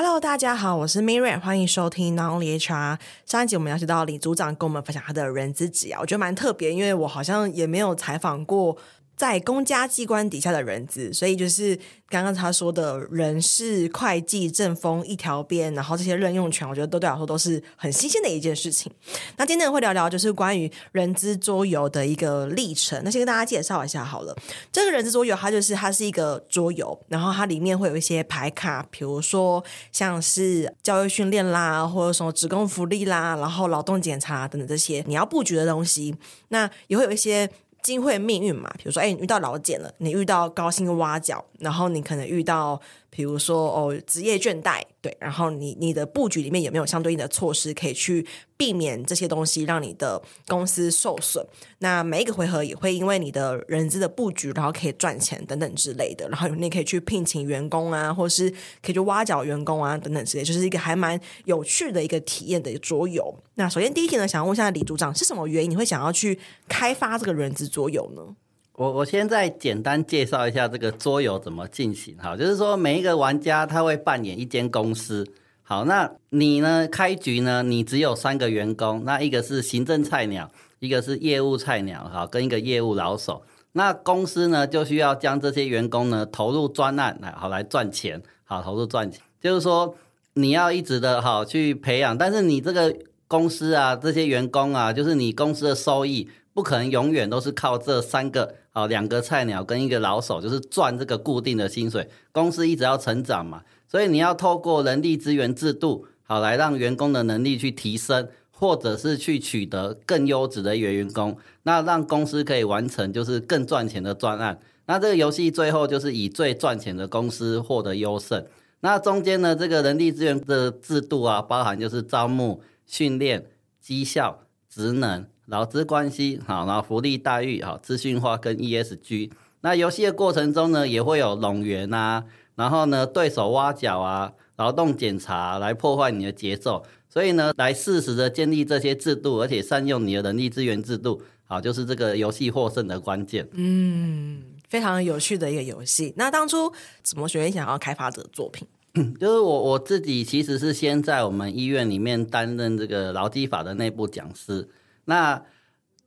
Hello，大家好，我是 Miriam，欢迎收听 Not Only HR。上一集我们邀请到李组长跟我们分享他的人资职啊，我觉得蛮特别，因为我好像也没有采访过。在公家机关底下的人资，所以就是刚刚他说的人事、会计、政风一条边，然后这些任用权，我觉得都对我来说都是很新鲜的一件事情。那今天会聊聊就是关于人资桌游的一个历程。那先跟大家介绍一下好了，这个人资桌游它就是它是一个桌游，然后它里面会有一些牌卡，比如说像是教育训练啦，或者什么职工福利啦，然后劳动检查等等这些你要布局的东西。那也会有一些。机会命运嘛，比如说，哎，你遇到老茧了，你遇到高薪挖角，然后你可能遇到，比如说哦，职业倦怠，对，然后你你的布局里面有没有相对应的措施可以去避免这些东西让你的公司受损？那每一个回合也会因为你的人资的布局，然后可以赚钱等等之类的，然后你可以去聘请员工啊，或是可以去挖角员工啊等等之类，就是一个还蛮有趣的一个体验的桌游。那首先第一题呢，想要问一下李组长，是什么原因你会想要去开发这个人资桌游呢？我我现在简单介绍一下这个桌游怎么进行。好，就是说每一个玩家他会扮演一间公司。好，那你呢，开局呢，你只有三个员工，那一个是行政菜鸟，一个是业务菜鸟，好，跟一个业务老手。那公司呢就需要将这些员工呢投入专案，来好来赚钱，好投入赚钱。就是说你要一直的好去培养，但是你这个公司啊，这些员工啊，就是你公司的收益。不可能永远都是靠这三个啊，两个菜鸟跟一个老手，就是赚这个固定的薪水。公司一直要成长嘛，所以你要透过人力资源制度，好来让员工的能力去提升，或者是去取得更优质的一个员工，那让公司可以完成就是更赚钱的专案。那这个游戏最后就是以最赚钱的公司获得优胜。那中间呢，这个人力资源的制度啊，包含就是招募、训练、绩效、职能。劳资关系好，然后福利待遇好，资讯化跟 ESG。那游戏的过程中呢，也会有冗员啊，然后呢，对手挖角啊，劳动检查来破坏你的节奏。所以呢，来适时的建立这些制度，而且善用你的人力资源制度，好，就是这个游戏获胜的关键。嗯，非常有趣的一个游戏。那当初怎么学想要开发这个作品？就是我我自己其实是先在我们医院里面担任这个劳基法的内部讲师。那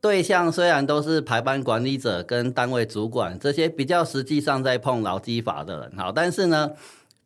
对象虽然都是排班管理者跟单位主管这些比较实际上在碰劳基法的人，好，但是呢，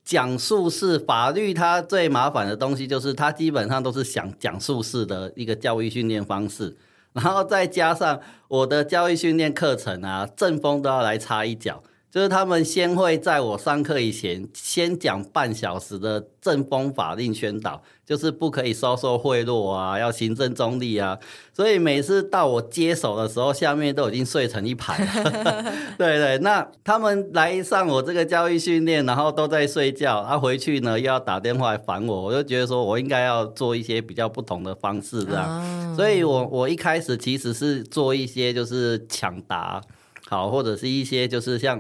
讲述式法律它最麻烦的东西就是它基本上都是讲讲述式的一个教育训练方式，然后再加上我的教育训练课程啊，正风都要来插一脚。就是他们先会在我上课以前先讲半小时的正风法令宣导，就是不可以收受贿赂啊，要行政中立啊。所以每次到我接手的时候，下面都已经睡成一排了。对对，那他们来上我这个教育训练，然后都在睡觉，他、啊、回去呢又要打电话来烦我，我就觉得说我应该要做一些比较不同的方式这样。所以我我一开始其实是做一些就是抢答，好，或者是一些就是像。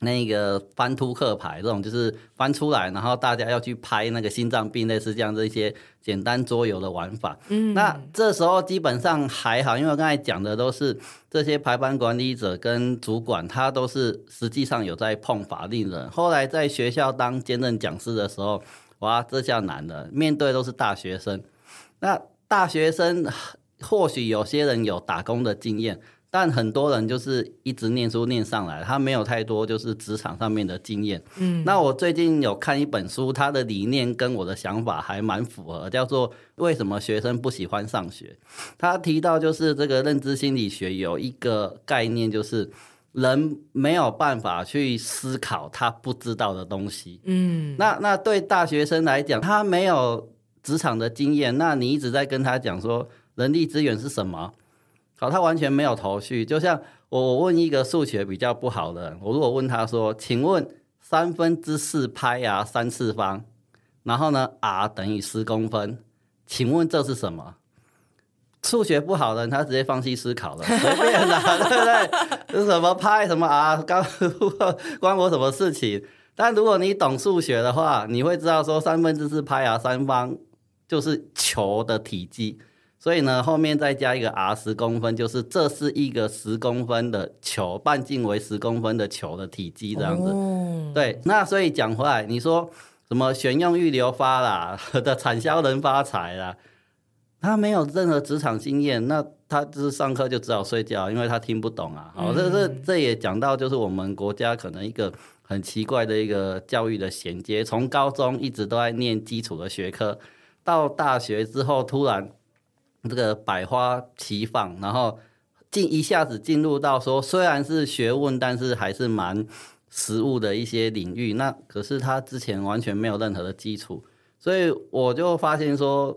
那个翻扑克牌这种就是翻出来，然后大家要去拍那个心脏病，类似这样的一些简单桌游的玩法。嗯，那这时候基本上还好，因为我刚才讲的都是这些排班管理者跟主管，他都是实际上有在碰法令的。后来在学校当兼任讲师的时候，哇，这下难了，面对都是大学生。那大学生或许有些人有打工的经验。但很多人就是一直念书念上来，他没有太多就是职场上面的经验。嗯，那我最近有看一本书，他的理念跟我的想法还蛮符合，叫做《为什么学生不喜欢上学》。他提到就是这个认知心理学有一个概念，就是人没有办法去思考他不知道的东西。嗯，那那对大学生来讲，他没有职场的经验，那你一直在跟他讲说人力资源是什么？好，他完全没有头绪。就像我我问一个数学比较不好的人，我如果问他说：“请问三分之四派 r 三次方，然后呢，r 等于十公分，请问这是什么？”数学不好的人，他直接放弃思考了，随便啦，对不对？是什么派什么 r，关关我什么事情？但如果你懂数学的话，你会知道说三分之四派 r 三方就是球的体积。所以呢，后面再加一个 r 十公分，就是这是一个十公分的球，半径为十公分的球的体积这样子。哦、对，那所以讲回来，你说什么选用预留发啦 的产销人发财啦，他没有任何职场经验，那他就是上课就只好睡觉，因为他听不懂啊。好，这这这也讲到就是我们国家可能一个很奇怪的一个教育的衔接，从高中一直都在念基础的学科，到大学之后突然这个百花齐放，然后进一下子进入到说虽然是学问，但是还是蛮。实务的一些领域，那可是他之前完全没有任何的基础，所以我就发现说，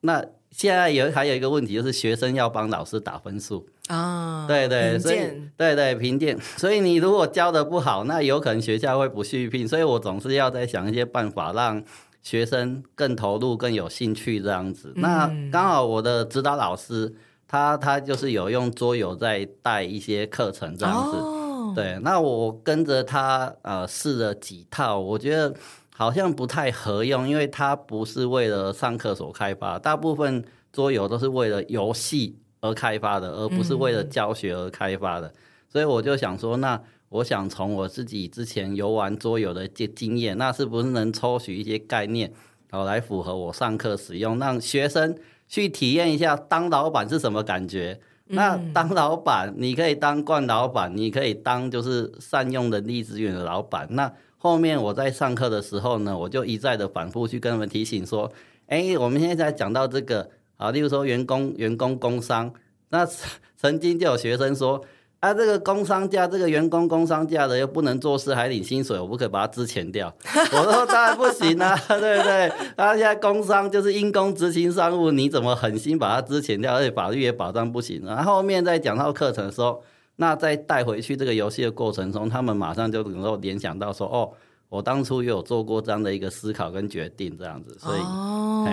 那现在有还有一个问题，就是学生要帮老师打分数啊，对对，所以对对评鉴，所以你如果教的不好，那有可能学校会不续聘，所以我总是要在想一些办法，让学生更投入、更有兴趣这样子。嗯、那刚好我的指导老师，他他就是有用桌游在带一些课程这样子。哦对，那我跟着他呃试了几套，我觉得好像不太合用，因为它不是为了上课所开发，大部分桌游都是为了游戏而开发的，而不是为了教学而开发的。嗯、所以我就想说，那我想从我自己之前游玩桌游的经经验，那是不是能抽取一些概念，然后来符合我上课使用，让学生去体验一下当老板是什么感觉？那当老板，你可以当惯老板，你可以当就是善用人力资源的老板。那后面我在上课的时候呢，我就一再的反复去跟他们提醒说，哎，我们现在讲到这个啊，例如说员工员工工伤，那 曾经就有学生说。啊，这个工伤假，这个员工工伤假的又不能做事，还领薪水，我不可以把它支遣掉。我说当然不行啊，对不对？他现在工伤就是因公执行商务，你怎么狠心把它支遣掉？而且法律也保障不行。然后后面在讲到课程的时候，那再带回去这个游戏的过程中，他们马上就能够联想到说，哦。我当初也有做过这样的一个思考跟决定，这样子，所以哦，嘿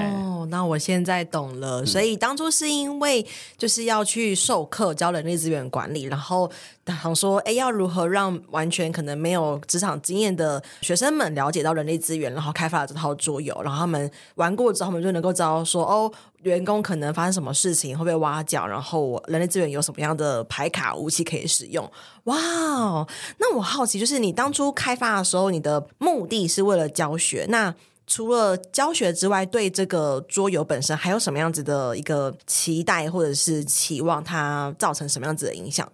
那我现在懂了。所以当初是因为就是要去授课教人力资源管理，然后想说，哎，要如何让完全可能没有职场经验的学生们了解到人力资源，然后开发了这套桌游，然后他们玩过之后，他们就能够知道说，哦。员工可能发生什么事情会被挖角，然后人力资源有什么样的牌卡武器可以使用？哇哦！那我好奇，就是你当初开发的时候，你的目的是为了教学。那除了教学之外，对这个桌游本身还有什么样子的一个期待，或者是期望它造成什么样子的影响？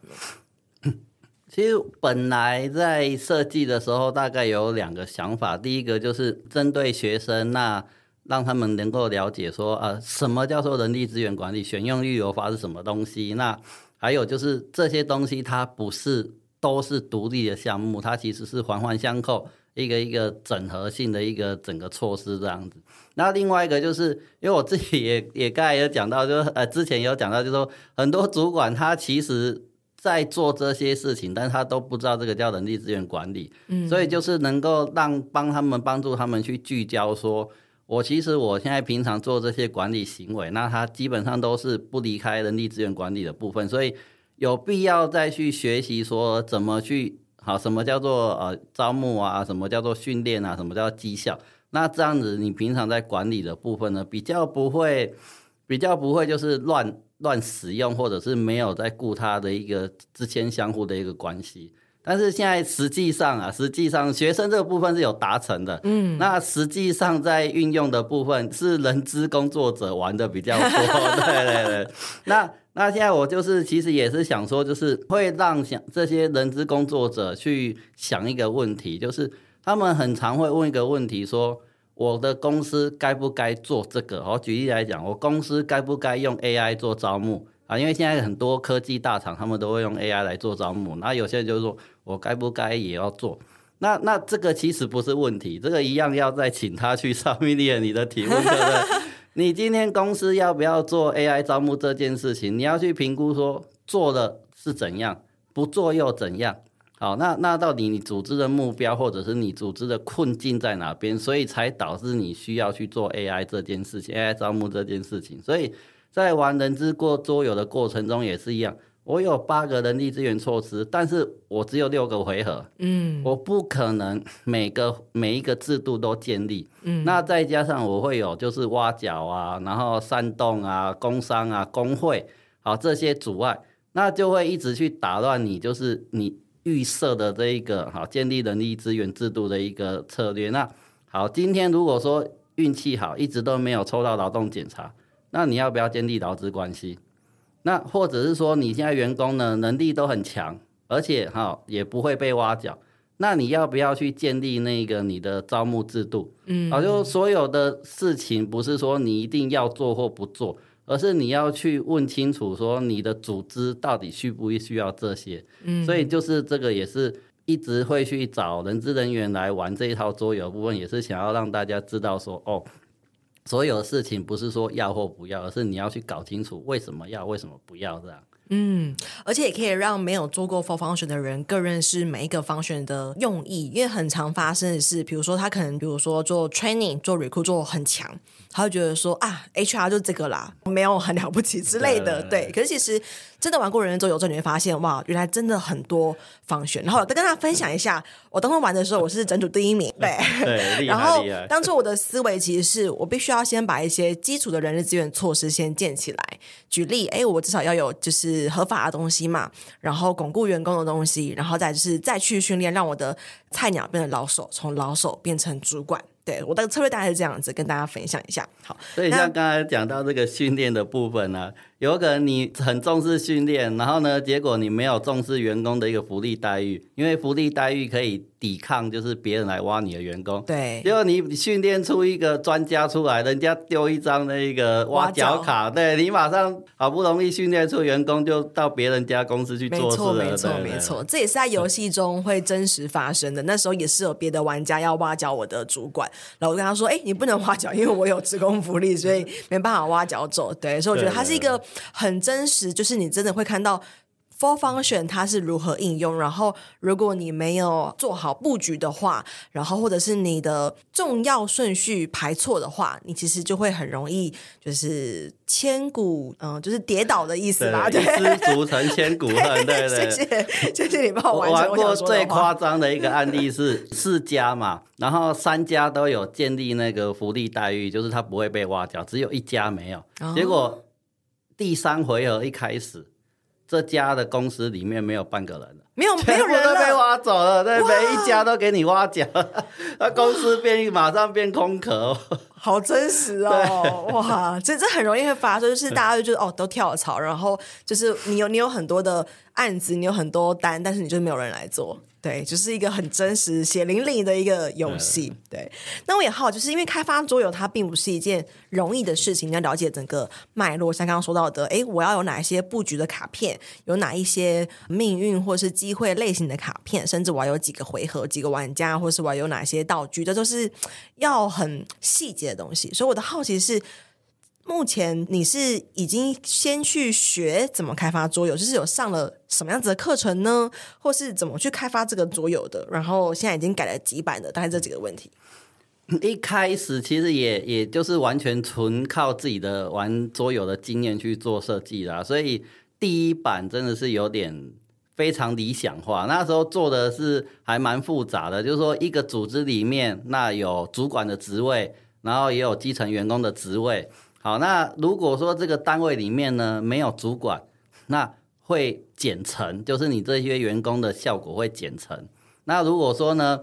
其实本来在设计的时候，大概有两个想法。第一个就是针对学生那。让他们能够了解说，呃，什么叫做人力资源管理？选用预留法是什么东西？那还有就是这些东西，它不是都是独立的项目，它其实是环环相扣，一个一个整合性的一个整个措施这样子。那另外一个就是，因为我自己也也刚才有讲到，就是呃，之前有讲到，就是说很多主管他其实在做这些事情，但是他都不知道这个叫人力资源管理，嗯，所以就是能够让帮他们帮助他们去聚焦说。我其实我现在平常做这些管理行为，那他基本上都是不离开人力资源管理的部分，所以有必要再去学习说怎么去好，什么叫做呃招募啊，什么叫做训练啊，什么叫绩效。那这样子你平常在管理的部分呢，比较不会比较不会就是乱乱使用，或者是没有在顾他的一个之间相互的一个关系。但是现在实际上啊，实际上学生这个部分是有达成的，嗯，那实际上在运用的部分是人资工作者玩的比较多，对对对。那那现在我就是其实也是想说，就是会让想这些人资工作者去想一个问题，就是他们很常会问一个问题，说我的公司该不该做这个？我举例来讲，我公司该不该用 AI 做招募？啊，因为现在很多科技大厂他们都会用 AI 来做招募，那有些人就是说我该不该也要做？那那这个其实不是问题，这个一样要再请他去上面练你的题目，对不对？你今天公司要不要做 AI 招募这件事情？你要去评估说做了是怎样，不做又怎样？好，那那到底你组织的目标或者是你组织的困境在哪边？所以才导致你需要去做 AI 这件事情，AI 招募这件事情，所以。在玩人资过桌游的过程中也是一样，我有八个人力资源措施，但是我只有六个回合，嗯，我不可能每个每一个制度都建立，嗯，那再加上我会有就是挖角啊，然后煽动啊，工商啊，工会，好这些阻碍，那就会一直去打乱你，就是你预设的这一个好建立人力资源制度的一个策略，那。好，今天如果说运气好，一直都没有抽到劳动检查，那你要不要建立劳资关系？那或者是说你现在员工呢，能力都很强，而且哈也不会被挖角，那你要不要去建立那个你的招募制度？嗯，啊，就所有的事情不是说你一定要做或不做，而是你要去问清楚说你的组织到底需不需要这些。嗯，所以就是这个也是一直会去找人资人员来玩这一套桌游部分，也是想要让大家知道说哦。所有的事情不是说要或不要，而是你要去搞清楚为什么要，为什么不要这样。嗯，而且也可以让没有做过 full function 的人更认识每一个 function 的用意，因为很常发生的是，比如说他可能，比如说做 training、做 recruit 做很强，他会觉得说啊，HR 就这个啦，没有很了不起之类的。对，可是其实真的玩过人人周游之后你会发现，哇，原来真的很多 function。然后再跟大家分享一下，我当初玩的时候，我是整组第一名。对，对，然后当初我的思维其实是我必须要先把一些基础的人力资源措施先建起来。举例，哎，我至少要有就是合法的东西嘛，然后巩固员工的东西，然后再就是再去训练，让我的菜鸟变成老手，从老手变成主管。对，我的策略大概是这样子，跟大家分享一下。好，所以像刚才讲到这个训练的部分呢、啊。有可能你很重视训练，然后呢，结果你没有重视员工的一个福利待遇，因为福利待遇可以抵抗，就是别人来挖你的员工。对，结果你训练出一个专家出来，人家丢一张那个挖角卡，对，你马上好不容易训练出员工，就到别人家公司去做事了。没错，没错，没错，这也是在游戏中会真实发生的。那时候也是有别的玩家要挖角我的主管，然后我跟他说：“哎，你不能挖脚，因为我有职工福利，所以没办法挖脚走。”对，所以我觉得他是一个。很真实，就是你真的会看到 full function 它是如何应用。然后，如果你没有做好布局的话，然后或者是你的重要顺序排错的话，你其实就会很容易就是千古嗯，就是跌倒的意思啦。对，失足成千古恨。对 对，对，谢谢谢谢你帮我完成。我玩过最夸张的一个案例是四家嘛，然后三家都有建立那个福利待遇，就是他不会被挖角，只有一家没有，哦、结果。第三回合一开始，这家的公司里面没有半个人了，没有没有人都被挖走了，对，每一家都给你挖角，那 公司变马上变空壳，好真实哦，哇，这这很容易会发生，就是大家就觉得哦都跳槽，然后就是你有你有很多的案子，你有很多单，但是你就是没有人来做。对，就是一个很真实、血淋淋的一个游戏。对，对，那我也好，就是因为开发桌游它并不是一件容易的事情，你要了解整个脉络。像刚刚说到的，诶，我要有哪一些布局的卡片，有哪一些命运或是机会类型的卡片，甚至我要有几个回合、几个玩家，或是我要有哪些道具，这都是要很细节的东西。所以我的好奇是。目前你是已经先去学怎么开发桌游，就是有上了什么样子的课程呢？或是怎么去开发这个桌游的？然后现在已经改了几版的，大概这几个问题。一开始其实也也就是完全纯靠自己的玩桌游的经验去做设计啦，所以第一版真的是有点非常理想化。那时候做的是还蛮复杂的，就是说一个组织里面那有主管的职位，然后也有基层员工的职位。好，那如果说这个单位里面呢没有主管，那会减成，就是你这些员工的效果会减成。那如果说呢，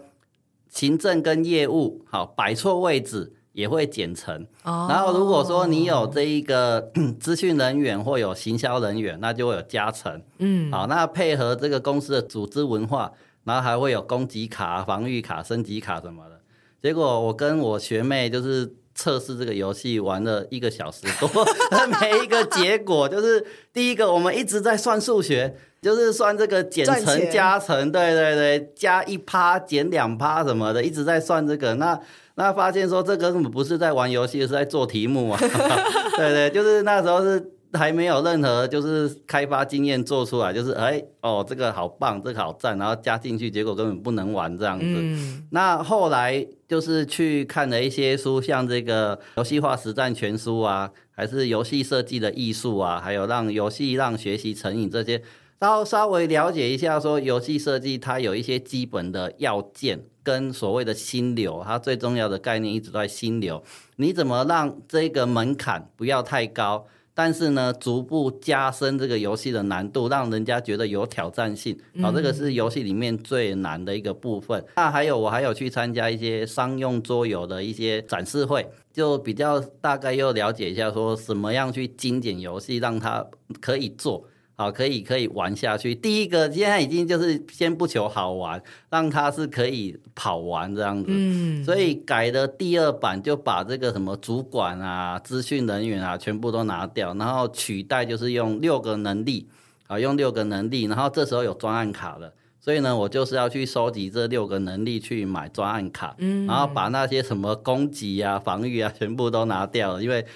行政跟业务好摆错位置也会减成。哦。然后如果说你有这一个 资讯人员或有行销人员，那就会有加成。嗯。好，那配合这个公司的组织文化，然后还会有攻击卡、防御卡、升级卡什么的。结果我跟我学妹就是。测试这个游戏玩了一个小时多，没一个结果就是第一个，我们一直在算数学，就是算这个减乘加乘，对对对，加一趴减两趴什么的，一直在算这个。那那发现说这个根本不是在玩游戏，是在做题目啊。对对，就是那时候是。还没有任何就是开发经验做出来，就是哎哦，这个好棒，这个好赞，然后加进去，结果根本不能玩这样子。嗯、那后来就是去看了一些书，像这个游戏化实战全书啊，还是游戏设计的艺术啊，还有让游戏让学习成瘾这些，然后稍微了解一下说游戏设计它有一些基本的要件跟所谓的心流，它最重要的概念一直都在心流。你怎么让这个门槛不要太高？但是呢，逐步加深这个游戏的难度，让人家觉得有挑战性。好，这个是游戏里面最难的一个部分。那还有，我还有去参加一些商用桌游的一些展示会，就比较大概又了解一下，说什么样去精简游戏，让它可以做。好，可以可以玩下去。第一个现在已经就是先不求好玩，让它是可以跑完这样子。嗯，所以改的第二版就把这个什么主管啊、资讯人员啊全部都拿掉，然后取代就是用六个能力啊，用六个能力。然后这时候有专案卡了，所以呢，我就是要去收集这六个能力去买专案卡。嗯，然后把那些什么攻击啊、防御啊全部都拿掉了，因为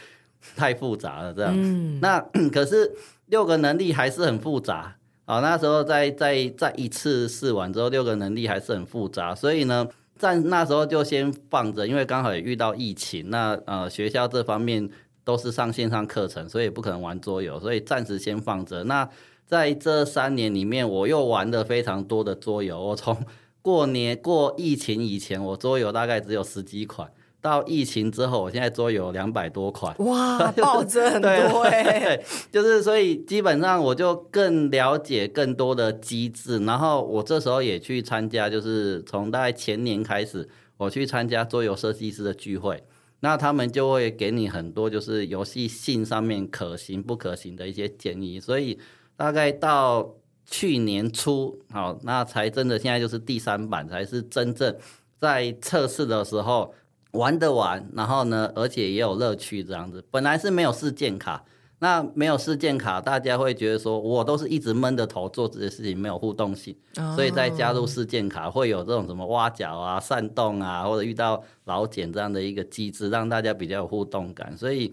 太复杂了这样。嗯，那 可是。六个能力还是很复杂，好，那时候在在在一次试完之后，六个能力还是很复杂，所以呢，在那时候就先放着，因为刚好也遇到疫情，那呃学校这方面都是上线上课程，所以不可能玩桌游，所以暂时先放着。那在这三年里面，我又玩了非常多的桌游，我从过年过疫情以前，我桌游大概只有十几款。到疫情之后，我现在桌游两百多款，哇，暴增很多哎！对，就是所以基本上我就更了解更多的机制，然后我这时候也去参加，就是从大概前年开始，我去参加桌游设计师的聚会，那他们就会给你很多就是游戏性上面可行不可行的一些建议，所以大概到去年初，好，那才真的现在就是第三版才是真正在测试的时候。玩得完，然后呢，而且也有乐趣这样子。本来是没有事件卡，那没有事件卡，大家会觉得说我都是一直闷着头做这些事情，没有互动性。所以再加入事件卡，会有这种什么挖角啊、煽动啊，或者遇到老茧这样的一个机制，让大家比较有互动感。所以。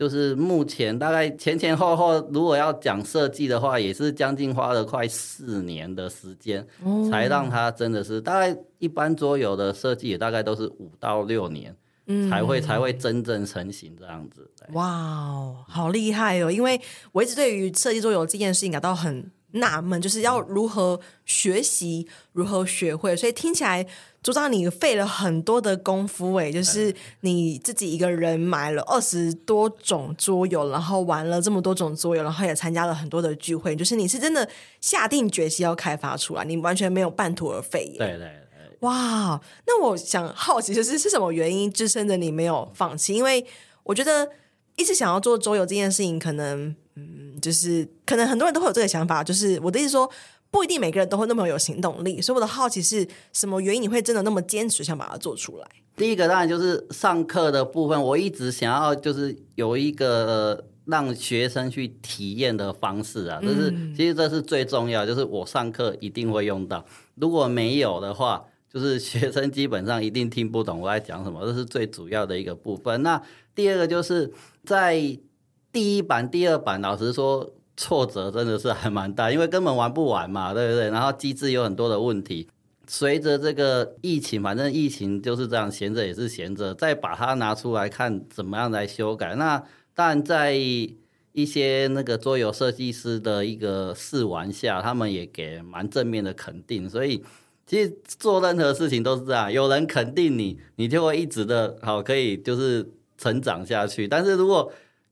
就是目前大概前前后后，如果要讲设计的话，也是将近花了快四年的时间，才让它真的是大概一般桌游的设计也大概都是五到六年，才会才会真正成型这样子。哇哦，好厉害哦！因为我一直对于设计桌游这件事情感到很纳闷，就是要如何学习，如何学会，所以听起来。组长，你费了很多的功夫诶，就是你自己一个人买了二十多种桌游，然后玩了这么多种桌游，然后也参加了很多的聚会，就是你是真的下定决心要开发出来，你完全没有半途而废耶。对对对。哇，那我想好奇，就是是什么原因支撑着你没有放弃？因为我觉得一直想要做桌游这件事情，可能嗯，就是可能很多人都会有这个想法，就是我的意思说。不一定每个人都会那么有行动力，所以我的好奇是什么原因你会真的那么坚持想把它做出来？第一个当然就是上课的部分，我一直想要就是有一个让学生去体验的方式啊，就是其实这是最重要，就是我上课一定会用到，如果没有的话，就是学生基本上一定听不懂我在讲什么，这是最主要的一个部分。那第二个就是在第一版、第二版，老实说。挫折真的是还蛮大，因为根本玩不完嘛，对不对？然后机制有很多的问题。随着这个疫情，反正疫情就是这样，闲着也是闲着，再把它拿出来看怎么样来修改。那但在一些那个桌游设计师的一个试玩下，他们也给蛮正面的肯定。所以其实做任何事情都是这样，有人肯定你，你就会一直的好，可以就是成长下去。但是如果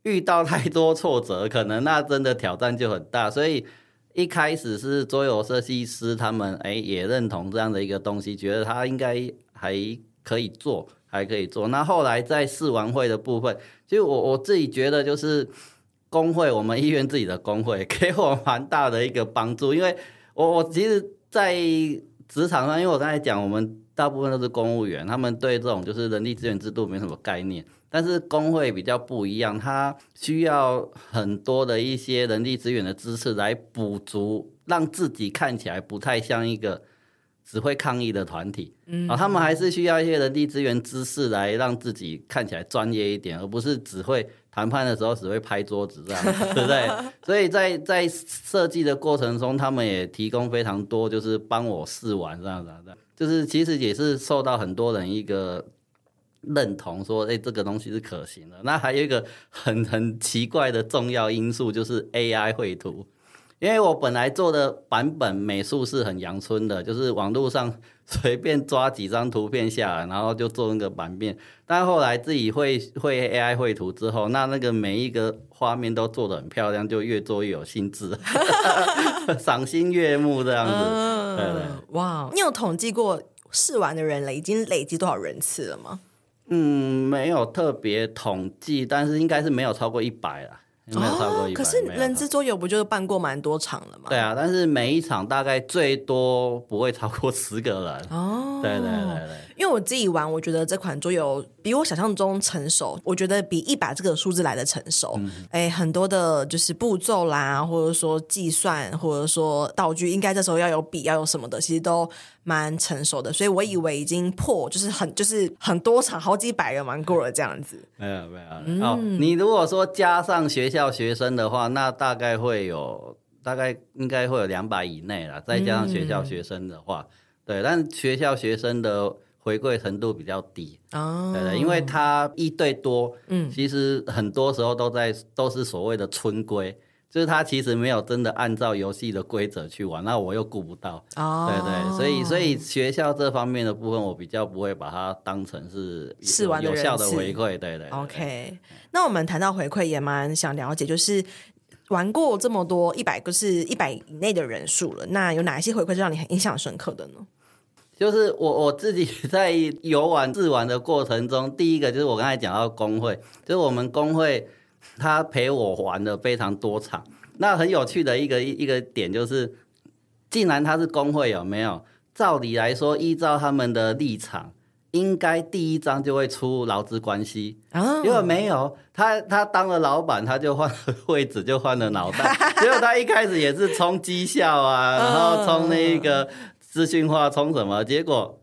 遇到太多挫折，可能那真的挑战就很大。所以一开始是桌游设计师他们哎也认同这样的一个东西，觉得他应该还可以做，还可以做。那后来在试玩会的部分，其实我我自己觉得就是工会，我们医院自己的工会 给我蛮大的一个帮助，因为我我其实，在职场上，因为我刚才讲，我们大部分都是公务员，他们对这种就是人力资源制度没什么概念。但是工会比较不一样，它需要很多的一些人力资源的知识来补足，让自己看起来不太像一个只会抗议的团体。嗯，啊，他们还是需要一些人力资源知识来让自己看起来专业一点，而不是只会谈判的时候只会拍桌子这样，对不对？所以在在设计的过程中，他们也提供非常多，就是帮我试玩这样子，这样就是其实也是受到很多人一个。认同说，哎、欸，这个东西是可行的。那还有一个很很奇怪的重要因素，就是 AI 绘图。因为我本来做的版本美术是很阳春的，就是网络上随便抓几张图片下来，然后就做那个版面。但后来自己会会 AI 绘图之后，那那个每一个画面都做得很漂亮，就越做越有兴致，赏心悦目这样子。嗯、对对，哇！你有统计过试玩的人了已经累积多少人次了吗？嗯，没有特别统计，但是应该是没有超过一百了。没有超过一百，哦，可是人之桌游不就是办过蛮多场了吗？对啊，但是每一场大概最多不会超过十个人。哦，对对对对。因为我自己玩，我觉得这款桌游比我想象中成熟。我觉得比一百这个数字来的成熟。嗯、哎，很多的就是步骤啦，或者说计算，或者说道具，应该这时候要有笔，要有什么的，其实都蛮成熟的。所以我以为已经破，就是很就是很多场，好几百人玩过了这样子。没有没有。嗯、哦，你如果说加上学校学生的话，那大概会有大概应该会有两百以内了。再加上学校学生的话，嗯、对，但学校学生的。回馈程度比较低哦，对对，因为他一对多，嗯，其实很多时候都在都是所谓的村规，就是他其实没有真的按照游戏的规则去玩，那我又顾不到哦，对对，所以所以学校这方面的部分，我比较不会把它当成是有效的回馈，对对，对。OK，那我们谈到回馈，也蛮想了解，就是玩过这么多一百个是一百以内的人数了，那有哪一些回馈是让你很印象深刻的呢？就是我我自己 在游玩试玩的过程中，第一个就是我刚才讲到工会，就是我们工会他陪我玩了非常多场。那很有趣的一个一个点就是，既然他是工会，有没有？照理来说，依照他们的立场，应该第一章就会出劳资关系啊，因为没有他他当了老板，他就换了位置，就换了脑袋。结果他一开始也是冲绩效啊，然后冲那个。资讯化冲什么？结果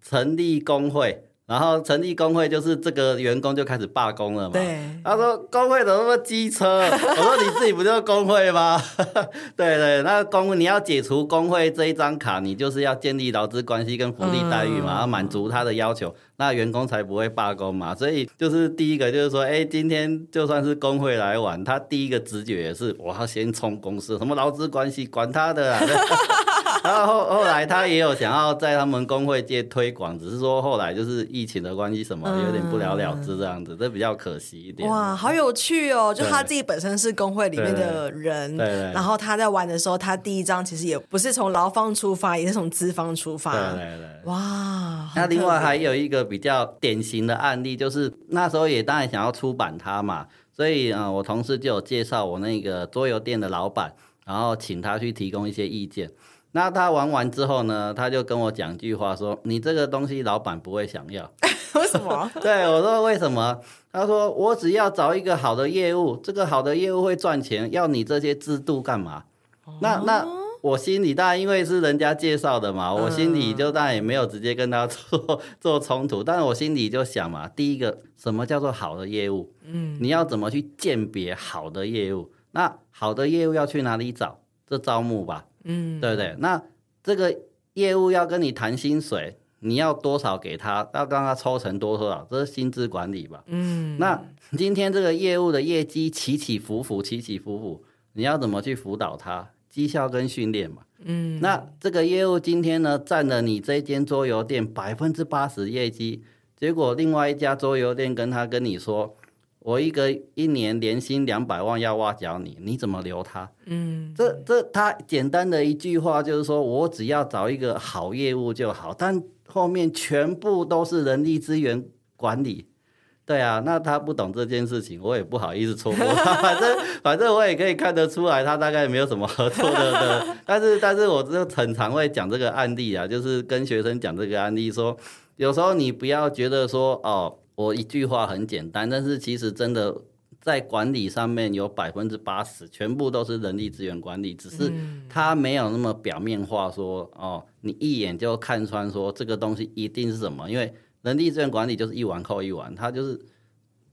成立工会，然后成立工会就是这个员工就开始罢工了嘛。对，他说工会怎么那么机车？我说你自己不就是工会吗？对对，那工你要解除工会这一张卡，你就是要建立劳资关系跟福利待遇嘛，要满足他的要求，那员工才不会罢工嘛。所以就是第一个就是说，哎，今天就算是工会来玩，他第一个直觉也是我要先冲公司，什么劳资关系管他的啊。然后后后来他也有想要在他们工会界推广，只是说后来就是疫情的关系，什么有点不了了之这样子，嗯、这比较可惜一点。哇，好有趣哦！就他自己本身是工会里面的人，对对对，然后他在玩的时候，他第一张其实也不是从劳方出发，也是从资方出发。对对对。哇，那另外还有一个比较典型的案例，就是那时候也当然想要出版它嘛，所以啊、呃，我同事就有介绍我那个桌游店的老板，然后请他去提供一些意见。那他玩完之后呢，他就跟我讲句话说：“你这个东西老板不会想要。”为什么？对，我说为什么？他说：“我只要找一个好的业务，这个好的业务会赚钱，要你这些制度干嘛？”哦、那那我心里当然因为是人家介绍的嘛，我心里就当然也没有直接跟他做 做冲突，但是我心里就想嘛，第一个什么叫做好的业务？嗯，你要怎么去鉴别好的业务？那好的业务要去哪里找？这招募吧。嗯，对不对？那这个业务要跟你谈薪水，你要多少给他？要让他抽成多少？这是薪资管理吧？嗯，那今天这个业务的业绩起起伏伏，起起伏伏，你要怎么去辅导他？绩效跟训练嘛。嗯，那这个业务今天呢，占了你这间桌游店百分之八十业绩，结果另外一家桌游店跟他跟你说。我一个一年年薪两百万要挖角你，你怎么留他？嗯，这这他简单的一句话就是说，我只要找一个好业务就好，但后面全部都是人力资源管理。对啊，那他不懂这件事情，我也不好意思戳破他。反正反正我也可以看得出来，他大概没有什么合作的的。但是但是我就很常会讲这个案例啊，就是跟学生讲这个案例说，说有时候你不要觉得说哦。我一句话很简单，但是其实真的在管理上面有百分之八十全部都是人力资源管理，只是它没有那么表面化说哦，你一眼就看穿说这个东西一定是什么，因为人力资源管理就是一环扣一环，它就是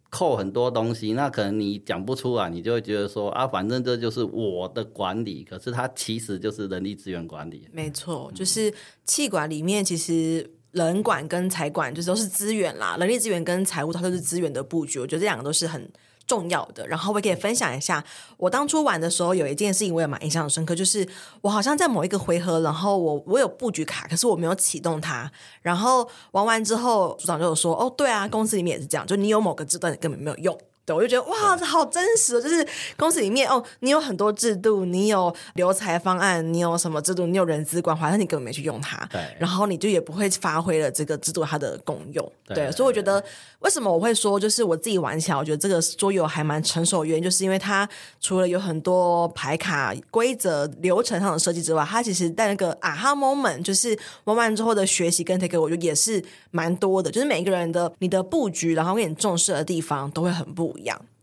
扣很多东西，那可能你讲不出来，你就会觉得说啊，反正这就是我的管理，可是它其实就是人力资源管理。没错，就是气管里面其实。人管跟财管就是都是资源啦，人力资源跟财务它都是资源的布局，我觉得这两个都是很重要的。然后我也可以分享一下，我当初玩的时候有一件事情我也蛮印象深刻，就是我好像在某一个回合，然后我我有布局卡，可是我没有启动它。然后玩完之后，组长就有说：“哦，对啊，公司里面也是这样，就你有某个字段根本没有用。”我就觉得哇，这好真实哦！就是公司里面哦，你有很多制度，你有留才方案，你有什么制度，你有人资关怀，但你根本没去用它，对，然后你就也不会发挥了这个制度它的功用，对，对，所以我觉得为什么我会说，就是我自己玩起来，我觉得这个桌游还蛮成熟的原因，就是因为它除了有很多牌卡规则流程上的设计之外，它其实在那个啊哈 moment，就是玩完之后的学习跟 take，我觉得也是蛮多的，就是每一个人的你的布局，然后跟你重视的地方都会很不一样。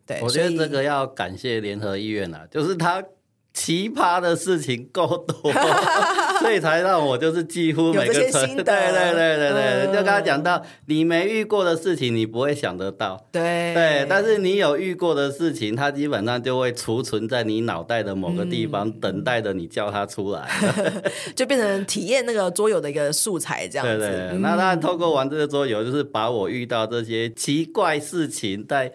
对，我觉得这个要感谢联合医院啊，就是他奇葩的事情够多，所以才让我就是几乎每个村，对对对对对，嗯、就刚刚讲到你没遇过的事情，你不会想得到，对对，但是你有遇过的事情，它基本上就会储存在你脑袋的某个地方，嗯、等待着你叫它出来，就变成体验那个桌游的一个素材这样子。对对，对，嗯、那他透过玩这个桌游，就是把我遇到这些奇怪事情在。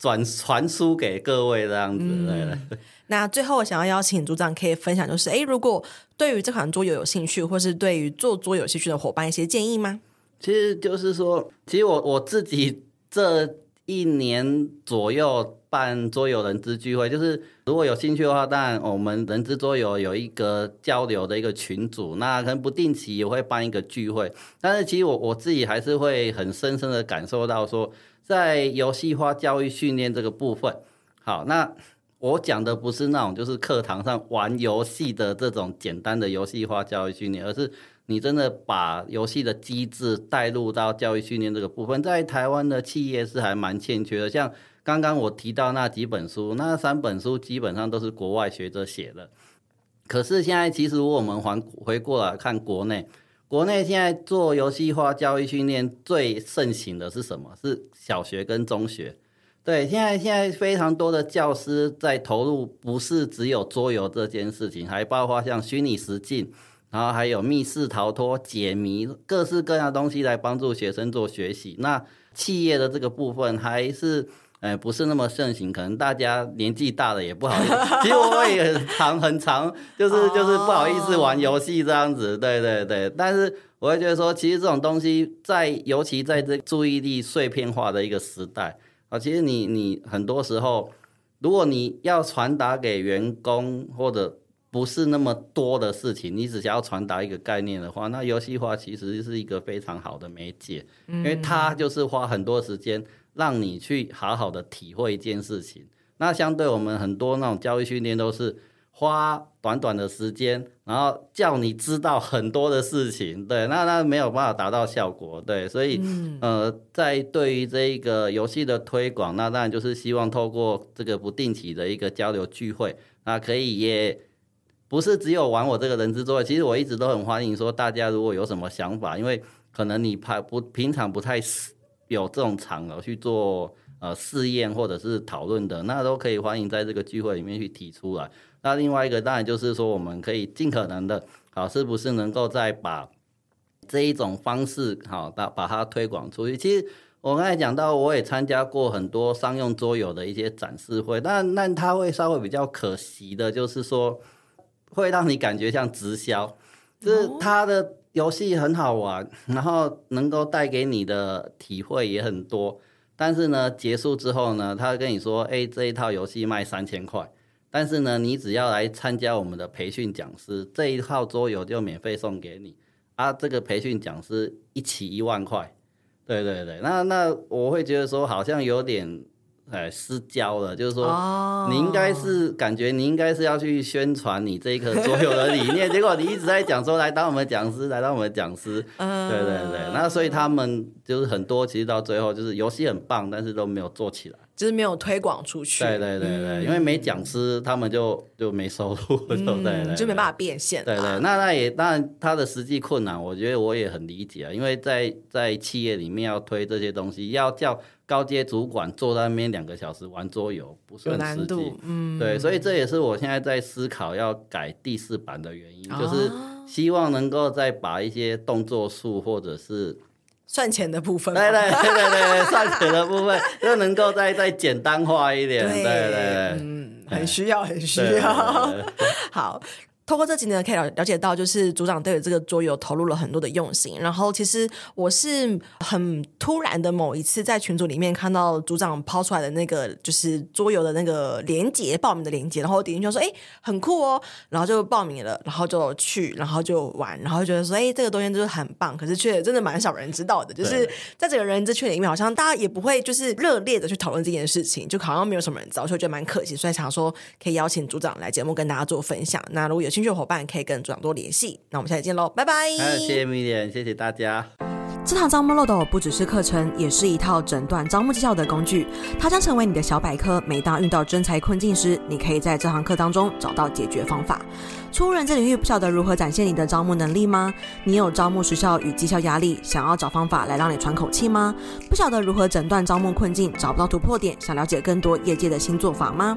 转传输给各位这样子，嗯、对。那最后我想要邀请组长可以分享，就是哎，如果对于这款桌游有兴趣，或是对于做桌游有兴趣的伙伴一些建议吗？其实就是说，其实我我自己这一年左右办桌游人资聚会，就是如果有兴趣的话，当然我们人资桌游有一个交流的一个群组，那可能不定期也会办一个聚会。但是其实我我自己还是会很深深的感受到说。在游戏化教育训练这个部分，好，那我讲的不是那种就是课堂上玩游戏的这种简单的游戏化教育训练，而是你真的把游戏的机制带入到教育训练这个部分，在台湾的企业是还蛮欠缺的。像刚刚我提到那几本书，那三本书基本上都是国外学者写的，可是现在其实我们还回过来看国内。国内现在做游戏化教育训练最盛行的是什么？是小学跟中学。对，现在现在非常多的教师在投入，不是只有桌游这件事情，还包括像虚拟实境，然后还有密室逃脱、解谜，各式各样的东西来帮助学生做学习。那企业的这个部分还是。哎，不是那么盛行，可能大家年纪大了也不好意思。其实我也很 常很常，就是就是不好意思玩游戏这样子，对对对。但是我会觉得说，其实这种东西在，尤其在这注意力碎片化的一个时代啊，其实你你很多时候，如果你要传达给员工或者不是那么多的事情，你只想要传达一个概念的话，那游戏化其实是一个非常好的媒介，因为它就是花很多时间。让你去好好的体会一件事情，那相对我们很多那种教育训练都是花短短的时间，然后叫你知道很多的事情，对，那那没有办法达到效果，对，所以、嗯、呃，在对于这一个游戏的推广，那当然就是希望透过这个不定期的一个交流聚会，那可以也不是只有玩我这个人之桌游，其实我一直都很欢迎说大家如果有什么想法，因为可能你怕不平常不太。有这种场合去做呃试验或者是讨论的，那都可以欢迎在这个聚会里面去提出来。那另外一个当然就是说，我们可以尽可能的，好，是不是能够再把这一种方式好，把把它推广出去？其实我刚才讲到，我也参加过很多商用桌游的一些展示会，但那它会稍微比较可惜的，就是说会让你感觉像直销，就是它的。游戏很好玩，然后能够带给你的体会也很多。但是呢，结束之后呢，他跟你说：“哎，这一套游戏卖三千块，但是呢，你只要来参加我们的培训讲师，这一套桌游就免费送给你。”啊，这个培训讲师一起一万块。对对对，那那我会觉得说好像有点。哎，失焦了，就是说，oh. 你应该是感觉你应该是要去宣传你这个所有的理念，结果你一直在讲说来当我们讲师，来当我们讲师，uh. 对对对，那所以他们就是很多，其实到最后就是游戏很棒，但是都没有做起来。就是没有推广出去，对对对对，嗯、因为没讲师，他们就就没收入，嗯、对，对对，就没办法变现。对对，那那也当然，他的实际困难，我觉得我也很理解啊，因为在在企业里面要推这些东西，要叫高阶主管坐在那边两个小时玩桌游，不是很实际。嗯，对，所以这也是我现在在思考要改第四版的原因，哦、就是希望能够再把一些动作术或者是。算钱的部分。对对对对对，算钱的部分就能够再再简单化一点。对对对，嗯，很需要，很需要。好。透过这几年，可以了了解到，就是组长对于这个桌游投入了很多的用心。然后，其实我是很突然的某一次在群组里面看到组长抛出来的那个就是桌游的那个连接，报名的连接，然后我点进去说：“哎，很酷哦！”然后就报名了，然后就去，然后就玩，然后觉得说：“哎，这个东西就是很棒。”可是却真的蛮少人知道的，就是在整个人资圈里面，好像大家也不会就是热烈的去讨论这件事情，就好像没有什么人知道，所以我觉得蛮可惜。所以想说可以邀请组长来节目跟大家做分享。那如果有兴趣的伙伴可以跟组长多联系，那我们下期见喽，拜拜！谢谢米点，谢谢大家。这堂招募漏斗不只是课程，也是一套诊断招募绩效的工具，它将成为你的小百科。每当遇到真才困境时，你可以在这堂课当中找到解决方法。初入人资领域，不晓得如何展现你的招募能力吗？你有招募时效与绩效压力，想要找方法来让你喘口气吗？不晓得如何诊断招募困境，找不到突破点，想了解更多业界的新做法吗？